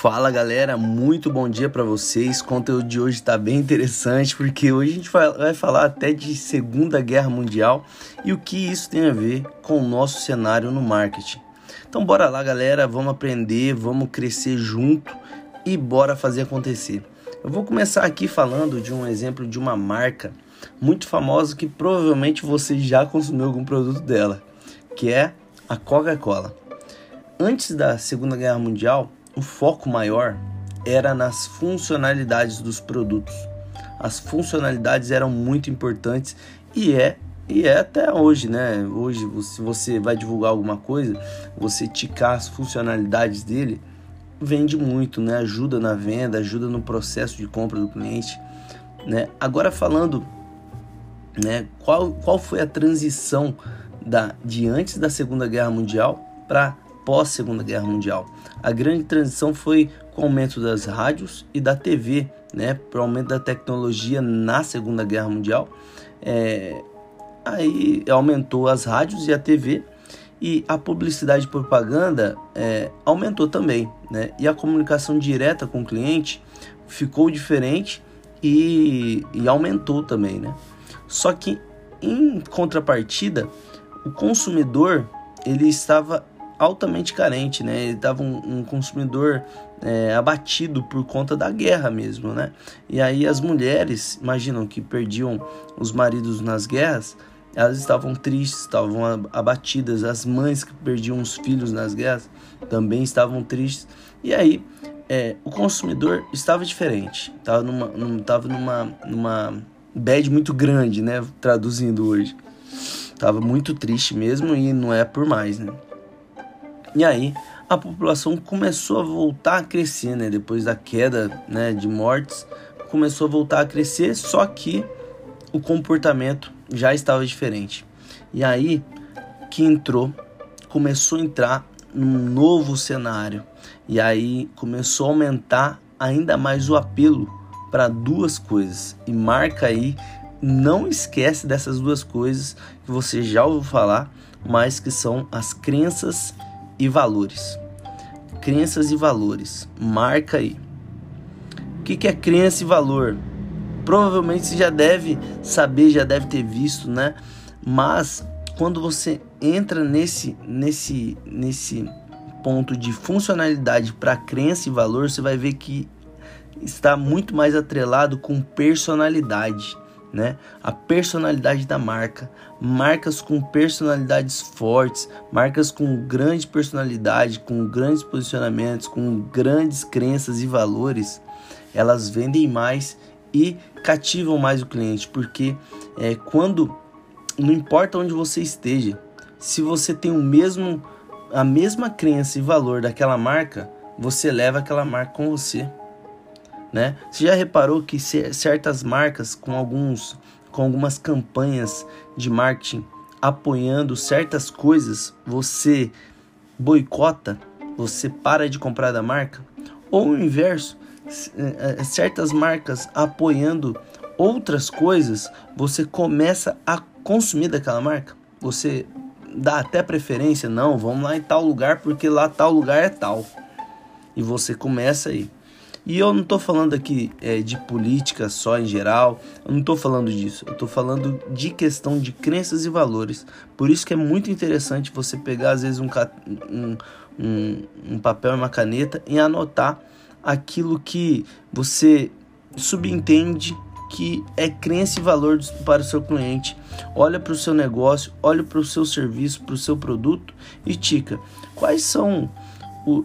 Fala galera, muito bom dia para vocês. O conteúdo de hoje está bem interessante porque hoje a gente vai falar até de Segunda Guerra Mundial e o que isso tem a ver com o nosso cenário no marketing. Então bora lá galera, vamos aprender, vamos crescer junto e bora fazer acontecer. Eu vou começar aqui falando de um exemplo de uma marca muito famosa que provavelmente você já consumiu algum produto dela, que é a Coca-Cola. Antes da Segunda Guerra Mundial, o foco maior era nas funcionalidades dos produtos. As funcionalidades eram muito importantes e é e é até hoje, né? Hoje, se você vai divulgar alguma coisa, você ticar as funcionalidades dele, vende muito, né? Ajuda na venda, ajuda no processo de compra do cliente, né? Agora falando, né? Qual, qual foi a transição da de antes da Segunda Guerra Mundial para pós Segunda Guerra Mundial. A grande transição foi com o aumento das rádios e da TV, né, para o aumento da tecnologia na Segunda Guerra Mundial. É, aí aumentou as rádios e a TV e a publicidade e propaganda é, aumentou também, né? E a comunicação direta com o cliente ficou diferente e, e aumentou também, né? Só que em contrapartida, o consumidor ele estava altamente carente, né? Ele estava um, um, consumidor é, abatido por conta da guerra mesmo, né? E aí as mulheres, imaginam que perdiam os maridos nas guerras, elas estavam tristes, estavam abatidas. As mães que perdiam os filhos nas guerras também estavam tristes. E aí é, o consumidor estava diferente, estava numa, num, tava numa, numa bad muito grande, né? Traduzindo hoje. Tava muito triste mesmo e não é por mais, né? E aí a população começou a voltar a crescer, né? Depois da queda né, de mortes, começou a voltar a crescer, só que o comportamento já estava diferente. E aí que entrou, começou a entrar num novo cenário. E aí começou a aumentar ainda mais o apelo para duas coisas. E marca aí, não esquece dessas duas coisas que você já ouviu falar, mas que são as crenças e valores. Crenças e valores. Marca aí. O que, é crença e valor? Provavelmente você já deve saber, já deve ter visto, né? Mas quando você entra nesse nesse nesse ponto de funcionalidade para crença e valor, você vai ver que está muito mais atrelado com personalidade né? A personalidade da marca, marcas com personalidades fortes, marcas com grande personalidade, com grandes posicionamentos, com grandes crenças e valores, elas vendem mais e cativam mais o cliente, porque é, quando não importa onde você esteja, se você tem o mesmo a mesma crença e valor daquela marca, você leva aquela marca com você né? Você já reparou que certas marcas com alguns com algumas campanhas de marketing apoiando certas coisas, você boicota, você para de comprar da marca? Ou o inverso, é, é, certas marcas apoiando outras coisas, você começa a consumir daquela marca? Você dá até preferência, não, vamos lá em tal lugar porque lá tal lugar é tal. E você começa aí. E eu não estou falando aqui é, de política só em geral, eu não estou falando disso, eu estou falando de questão de crenças e valores. Por isso que é muito interessante você pegar às vezes um, um, um, um papel e uma caneta e anotar aquilo que você subentende que é crença e valor para o seu cliente. Olha para o seu negócio, olha para o seu serviço, para o seu produto e tica. Quais são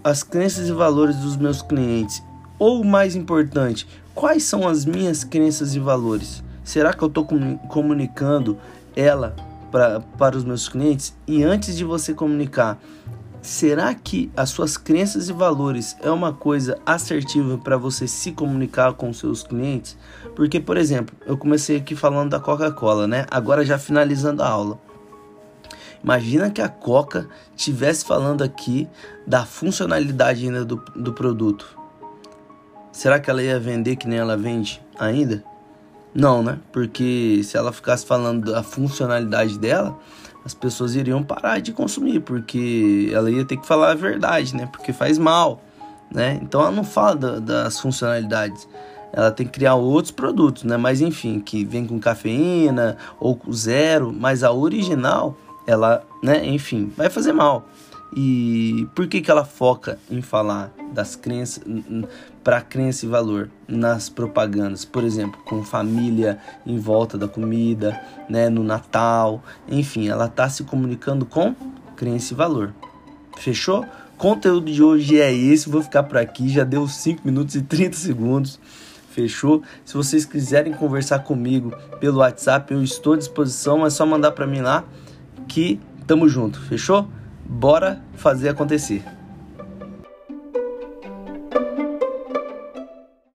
as crenças e valores dos meus clientes? Ou mais importante, quais são as minhas crenças e valores? Será que eu estou comunicando ela pra, para os meus clientes? E antes de você comunicar, será que as suas crenças e valores é uma coisa assertiva para você se comunicar com seus clientes? Porque, por exemplo, eu comecei aqui falando da Coca-Cola, né? Agora já finalizando a aula. Imagina que a Coca tivesse falando aqui da funcionalidade ainda do, do produto. Será que ela ia vender que nem ela vende ainda? Não, né? Porque se ela ficasse falando da funcionalidade dela, as pessoas iriam parar de consumir, porque ela ia ter que falar a verdade, né? Porque faz mal, né? Então ela não fala da, das funcionalidades. Ela tem que criar outros produtos, né? Mas enfim, que vem com cafeína ou zero, mas a original, ela, né? Enfim, vai fazer mal. E por que, que ela foca em falar das crenças para crença e valor nas propagandas, por exemplo, com família em volta da comida, né, no Natal, enfim, ela está se comunicando com crença e valor. Fechou? Conteúdo de hoje é esse, vou ficar por aqui, já deu 5 minutos e 30 segundos. Fechou? Se vocês quiserem conversar comigo pelo WhatsApp, eu estou à disposição, é só mandar para mim lá que tamo junto. Fechou? Bora fazer acontecer.